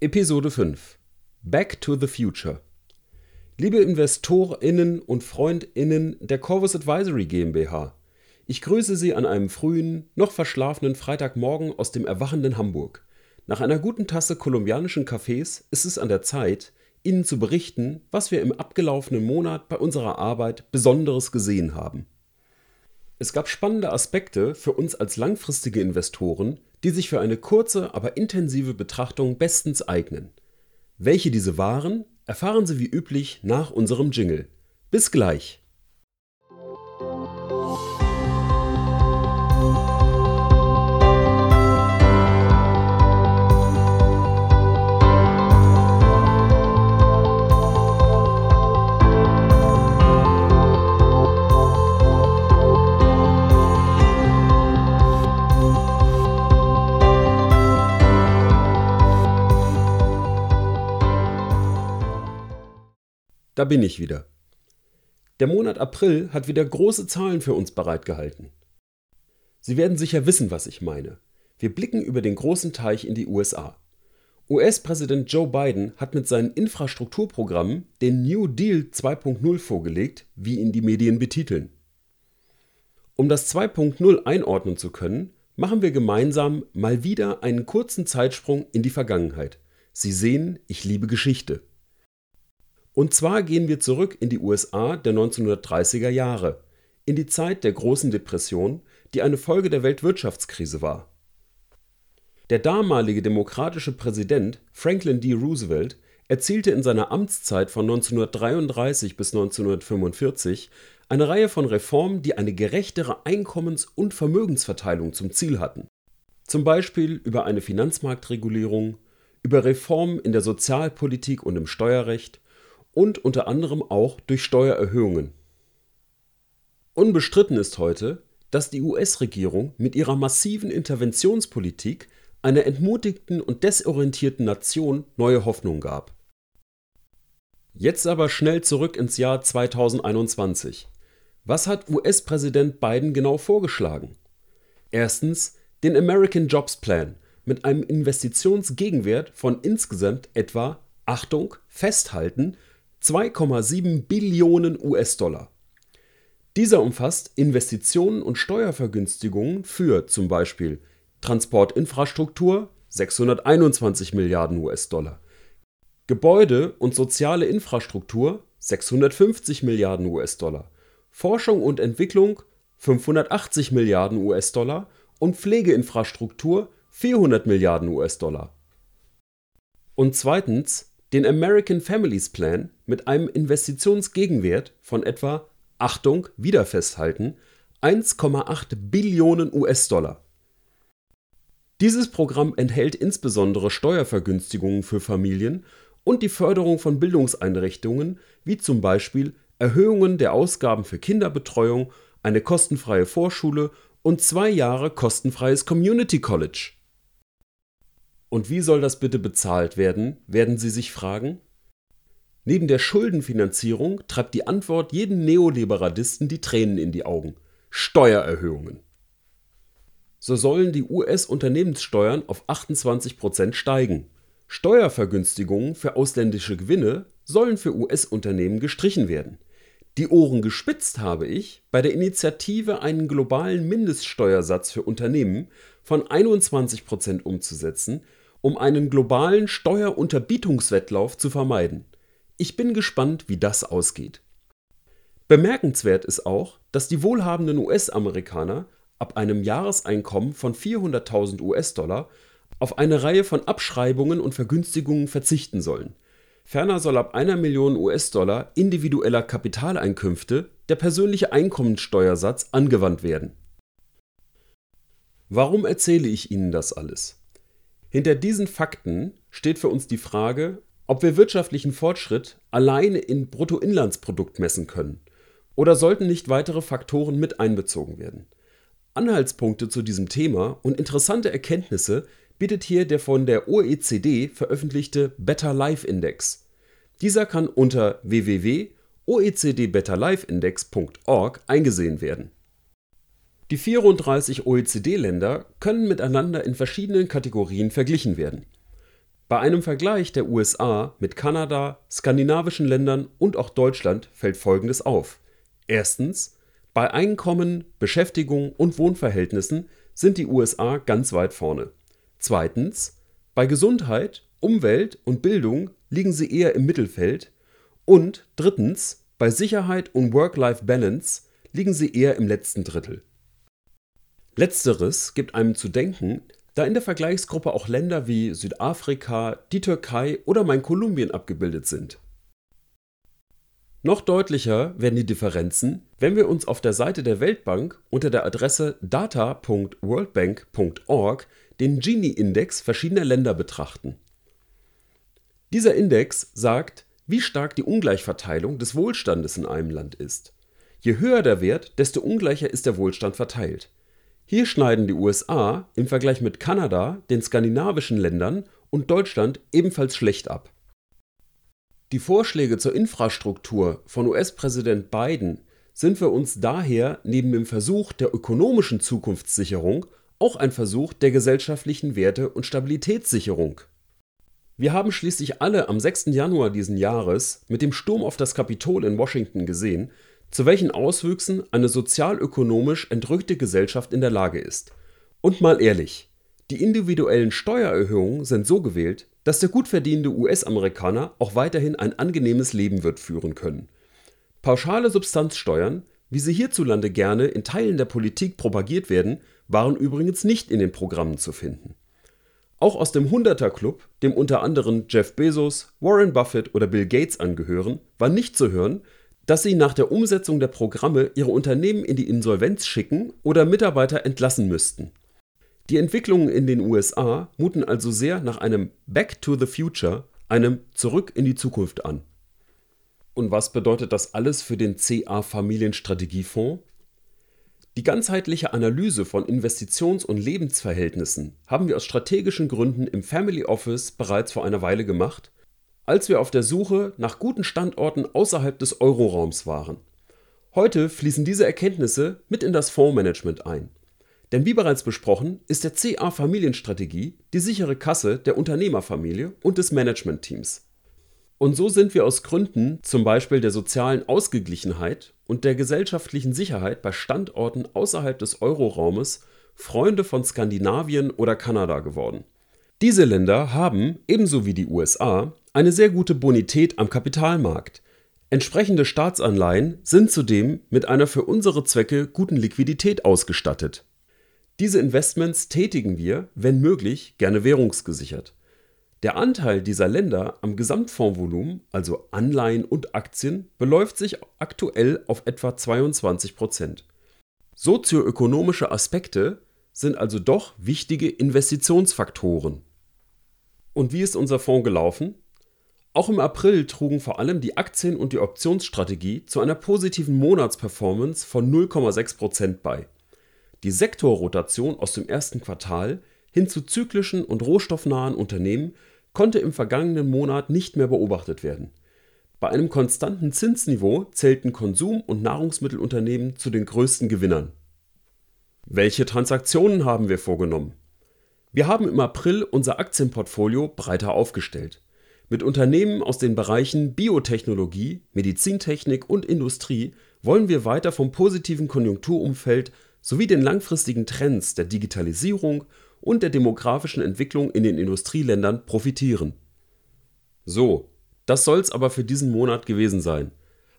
Episode 5 Back to the Future Liebe InvestorInnen und FreundInnen der Corvus Advisory GmbH, ich grüße Sie an einem frühen, noch verschlafenen Freitagmorgen aus dem erwachenden Hamburg. Nach einer guten Tasse kolumbianischen Kaffees ist es an der Zeit, Ihnen zu berichten, was wir im abgelaufenen Monat bei unserer Arbeit Besonderes gesehen haben. Es gab spannende Aspekte für uns als langfristige Investoren, die sich für eine kurze, aber intensive Betrachtung bestens eignen. Welche diese waren, erfahren Sie wie üblich nach unserem Jingle. Bis gleich! Bin ich wieder. Der Monat April hat wieder große Zahlen für uns bereitgehalten. Sie werden sicher wissen, was ich meine. Wir blicken über den großen Teich in die USA. US-Präsident Joe Biden hat mit seinen Infrastrukturprogrammen den New Deal 2.0 vorgelegt, wie ihn die Medien betiteln. Um das 2.0 einordnen zu können, machen wir gemeinsam mal wieder einen kurzen Zeitsprung in die Vergangenheit. Sie sehen, ich liebe Geschichte. Und zwar gehen wir zurück in die USA der 1930er Jahre, in die Zeit der Großen Depression, die eine Folge der Weltwirtschaftskrise war. Der damalige demokratische Präsident Franklin D. Roosevelt erzielte in seiner Amtszeit von 1933 bis 1945 eine Reihe von Reformen, die eine gerechtere Einkommens- und Vermögensverteilung zum Ziel hatten. Zum Beispiel über eine Finanzmarktregulierung, über Reformen in der Sozialpolitik und im Steuerrecht, und unter anderem auch durch Steuererhöhungen. Unbestritten ist heute, dass die US-Regierung mit ihrer massiven Interventionspolitik einer entmutigten und desorientierten Nation neue Hoffnung gab. Jetzt aber schnell zurück ins Jahr 2021. Was hat US-Präsident Biden genau vorgeschlagen? Erstens den American Jobs Plan mit einem Investitionsgegenwert von insgesamt etwa, Achtung, festhalten, 2,7 Billionen US-Dollar. Dieser umfasst Investitionen und Steuervergünstigungen für zum Beispiel Transportinfrastruktur 621 Milliarden US-Dollar, Gebäude und soziale Infrastruktur 650 Milliarden US-Dollar, Forschung und Entwicklung 580 Milliarden US-Dollar und Pflegeinfrastruktur 400 Milliarden US-Dollar. Und zweitens den American Families Plan mit einem Investitionsgegenwert von etwa, Achtung, wieder festhalten, 1,8 Billionen US-Dollar. Dieses Programm enthält insbesondere Steuervergünstigungen für Familien und die Förderung von Bildungseinrichtungen wie zum Beispiel Erhöhungen der Ausgaben für Kinderbetreuung, eine kostenfreie Vorschule und zwei Jahre kostenfreies Community College. Und wie soll das bitte bezahlt werden, werden Sie sich fragen? Neben der Schuldenfinanzierung treibt die Antwort jeden Neoliberalisten die Tränen in die Augen. Steuererhöhungen. So sollen die US-Unternehmenssteuern auf 28% steigen. Steuervergünstigungen für ausländische Gewinne sollen für US-Unternehmen gestrichen werden. Die Ohren gespitzt habe ich bei der Initiative, einen globalen Mindeststeuersatz für Unternehmen von 21% umzusetzen um einen globalen Steuerunterbietungswettlauf zu vermeiden. Ich bin gespannt, wie das ausgeht. Bemerkenswert ist auch, dass die wohlhabenden US-Amerikaner ab einem Jahreseinkommen von 400.000 US-Dollar auf eine Reihe von Abschreibungen und Vergünstigungen verzichten sollen. Ferner soll ab einer Million US-Dollar individueller Kapitaleinkünfte der persönliche Einkommensteuersatz angewandt werden. Warum erzähle ich Ihnen das alles? Hinter diesen Fakten steht für uns die Frage, ob wir wirtschaftlichen Fortschritt alleine in Bruttoinlandsprodukt messen können oder sollten nicht weitere Faktoren mit einbezogen werden. Anhaltspunkte zu diesem Thema und interessante Erkenntnisse bietet hier der von der OECD veröffentlichte Better Life Index. Dieser kann unter www.oecdbetterlifeindex.org eingesehen werden. Die 34 OECD-Länder können miteinander in verschiedenen Kategorien verglichen werden. Bei einem Vergleich der USA mit Kanada, skandinavischen Ländern und auch Deutschland fällt Folgendes auf: Erstens, bei Einkommen, Beschäftigung und Wohnverhältnissen sind die USA ganz weit vorne. Zweitens, bei Gesundheit, Umwelt und Bildung liegen sie eher im Mittelfeld. Und drittens, bei Sicherheit und Work-Life-Balance liegen sie eher im letzten Drittel. Letzteres gibt einem zu denken, da in der Vergleichsgruppe auch Länder wie Südafrika, die Türkei oder mein Kolumbien abgebildet sind. Noch deutlicher werden die Differenzen, wenn wir uns auf der Seite der Weltbank unter der Adresse data.worldbank.org den Gini-Index verschiedener Länder betrachten. Dieser Index sagt, wie stark die Ungleichverteilung des Wohlstandes in einem Land ist. Je höher der Wert, desto ungleicher ist der Wohlstand verteilt. Hier schneiden die USA im Vergleich mit Kanada, den skandinavischen Ländern und Deutschland ebenfalls schlecht ab. Die Vorschläge zur Infrastruktur von US-Präsident Biden sind für uns daher neben dem Versuch der ökonomischen Zukunftssicherung auch ein Versuch der gesellschaftlichen Werte und Stabilitätssicherung. Wir haben schließlich alle am 6. Januar diesen Jahres mit dem Sturm auf das Kapitol in Washington gesehen, zu welchen Auswüchsen eine sozialökonomisch entrückte Gesellschaft in der Lage ist. Und mal ehrlich, die individuellen Steuererhöhungen sind so gewählt, dass der gut verdienende US-Amerikaner auch weiterhin ein angenehmes Leben wird führen können. Pauschale Substanzsteuern, wie sie hierzulande gerne in Teilen der Politik propagiert werden, waren übrigens nicht in den Programmen zu finden. Auch aus dem 100er-Club, dem unter anderem Jeff Bezos, Warren Buffett oder Bill Gates angehören, war nicht zu hören, dass sie nach der Umsetzung der Programme ihre Unternehmen in die Insolvenz schicken oder Mitarbeiter entlassen müssten. Die Entwicklungen in den USA muten also sehr nach einem Back to the Future, einem Zurück in die Zukunft an. Und was bedeutet das alles für den CA Familienstrategiefonds? Die ganzheitliche Analyse von Investitions- und Lebensverhältnissen haben wir aus strategischen Gründen im Family Office bereits vor einer Weile gemacht, als wir auf der Suche nach guten Standorten außerhalb des Euroraums waren. Heute fließen diese Erkenntnisse mit in das Fondsmanagement ein. Denn wie bereits besprochen, ist der CA Familienstrategie die sichere Kasse der Unternehmerfamilie und des Managementteams. Und so sind wir aus Gründen zum Beispiel der sozialen Ausgeglichenheit und der gesellschaftlichen Sicherheit bei Standorten außerhalb des Euroraumes Freunde von Skandinavien oder Kanada geworden. Diese Länder haben, ebenso wie die USA, eine sehr gute Bonität am Kapitalmarkt. Entsprechende Staatsanleihen sind zudem mit einer für unsere Zwecke guten Liquidität ausgestattet. Diese Investments tätigen wir, wenn möglich, gerne währungsgesichert. Der Anteil dieser Länder am Gesamtfondsvolumen, also Anleihen und Aktien, beläuft sich aktuell auf etwa 22 Prozent. Sozioökonomische Aspekte sind also doch wichtige Investitionsfaktoren. Und wie ist unser Fonds gelaufen? Auch im April trugen vor allem die Aktien und die Optionsstrategie zu einer positiven Monatsperformance von 0,6 Prozent bei. Die Sektorrotation aus dem ersten Quartal hin zu zyklischen und rohstoffnahen Unternehmen konnte im vergangenen Monat nicht mehr beobachtet werden. Bei einem konstanten Zinsniveau zählten Konsum- und Nahrungsmittelunternehmen zu den größten Gewinnern. Welche Transaktionen haben wir vorgenommen? Wir haben im April unser Aktienportfolio breiter aufgestellt. Mit Unternehmen aus den Bereichen Biotechnologie, Medizintechnik und Industrie wollen wir weiter vom positiven Konjunkturumfeld sowie den langfristigen Trends der Digitalisierung und der demografischen Entwicklung in den Industrieländern profitieren. So, das soll's aber für diesen Monat gewesen sein.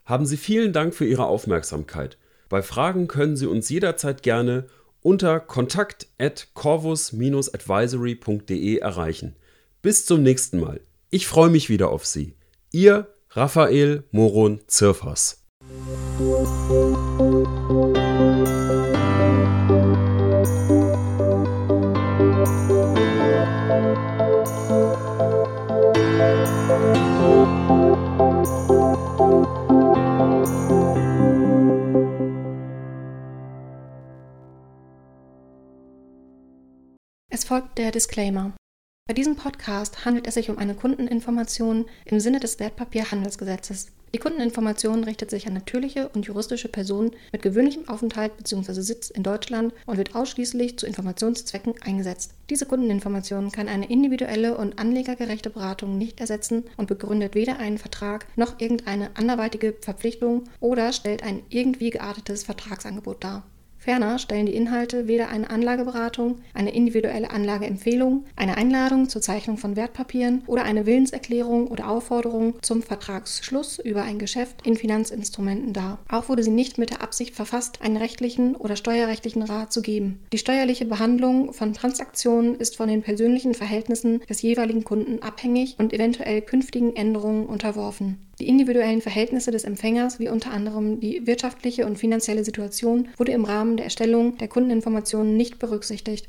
Haben Sie vielen Dank für Ihre Aufmerksamkeit. Bei Fragen können Sie uns jederzeit gerne unter kontakt@corvus-advisory.de erreichen. Bis zum nächsten Mal. Ich freue mich wieder auf Sie. Ihr Raphael Moron Zirfers. Es folgt der Disclaimer. Bei diesem Podcast handelt es sich um eine Kundeninformation im Sinne des Wertpapierhandelsgesetzes. Die Kundeninformation richtet sich an natürliche und juristische Personen mit gewöhnlichem Aufenthalt bzw. Sitz in Deutschland und wird ausschließlich zu Informationszwecken eingesetzt. Diese Kundeninformation kann eine individuelle und anlegergerechte Beratung nicht ersetzen und begründet weder einen Vertrag noch irgendeine anderweitige Verpflichtung oder stellt ein irgendwie geartetes Vertragsangebot dar. Ferner stellen die Inhalte weder eine Anlageberatung, eine individuelle Anlageempfehlung, eine Einladung zur Zeichnung von Wertpapieren oder eine Willenserklärung oder Aufforderung zum Vertragsschluss über ein Geschäft in Finanzinstrumenten dar. Auch wurde sie nicht mit der Absicht verfasst, einen rechtlichen oder steuerrechtlichen Rat zu geben. Die steuerliche Behandlung von Transaktionen ist von den persönlichen Verhältnissen des jeweiligen Kunden abhängig und eventuell künftigen Änderungen unterworfen. Die individuellen Verhältnisse des Empfängers, wie unter anderem die wirtschaftliche und finanzielle Situation, wurde im Rahmen der Erstellung der Kundeninformationen nicht berücksichtigt.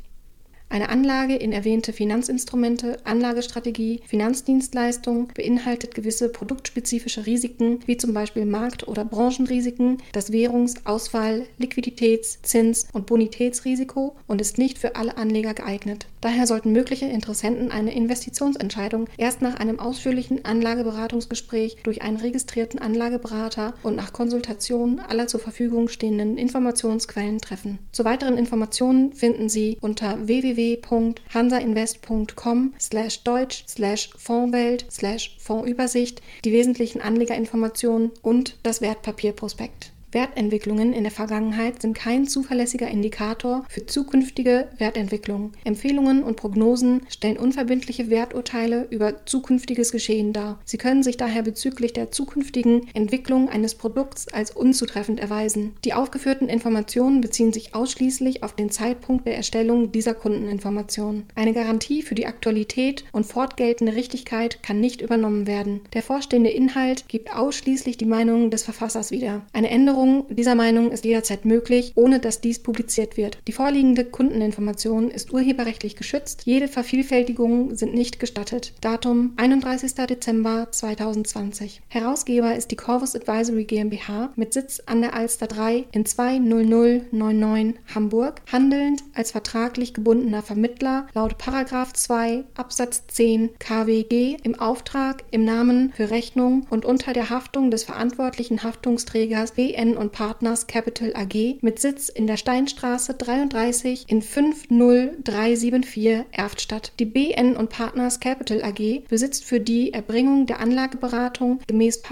Eine Anlage in erwähnte Finanzinstrumente, Anlagestrategie, Finanzdienstleistung beinhaltet gewisse produktspezifische Risiken, wie zum Beispiel Markt- oder Branchenrisiken, das Währungs-, Auswahl-, Liquiditäts-, Zins- und Bonitätsrisiko und ist nicht für alle Anleger geeignet. Daher sollten mögliche Interessenten eine Investitionsentscheidung erst nach einem ausführlichen Anlageberatungsgespräch durch einen registrierten Anlageberater und nach Konsultation aller zur Verfügung stehenden Informationsquellen treffen. Zu weiteren Informationen finden Sie unter www www.hansainvest.com slash deutsch slash Fondswelt slash Fondsübersicht die wesentlichen Anlegerinformationen und das Wertpapierprospekt. Wertentwicklungen in der Vergangenheit sind kein zuverlässiger Indikator für zukünftige Wertentwicklung. Empfehlungen und Prognosen stellen unverbindliche Werturteile über zukünftiges Geschehen dar. Sie können sich daher bezüglich der zukünftigen Entwicklung eines Produkts als unzutreffend erweisen. Die aufgeführten Informationen beziehen sich ausschließlich auf den Zeitpunkt der Erstellung dieser Kundeninformationen. Eine Garantie für die Aktualität und fortgeltende Richtigkeit kann nicht übernommen werden. Der vorstehende Inhalt gibt ausschließlich die Meinung des Verfassers wieder. Eine Änderung Änderung dieser Meinung ist jederzeit möglich, ohne dass dies publiziert wird. Die vorliegende Kundeninformation ist urheberrechtlich geschützt. Jede Vervielfältigung sind nicht gestattet. Datum 31. Dezember 2020. Herausgeber ist die Corvus Advisory GmbH mit Sitz an der Alster 3 in 20099 Hamburg, handelnd als vertraglich gebundener Vermittler laut 2 Absatz 10 KWG im Auftrag, im Namen, für Rechnung und unter der Haftung des verantwortlichen Haftungsträgers BN BN und Partners Capital AG mit Sitz in der Steinstraße 33 in 50374 Erftstadt. Die BN und Partners Capital AG besitzt für die Erbringung der Anlageberatung gemäß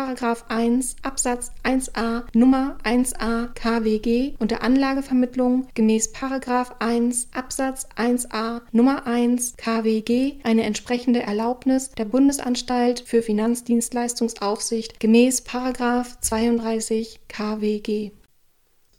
1 Absatz 1a Nummer 1a KWG und der Anlagevermittlung gemäß 1 Absatz 1a Nummer 1 KWG eine entsprechende Erlaubnis der Bundesanstalt für Finanzdienstleistungsaufsicht gemäß 32 KWG. Norwegen.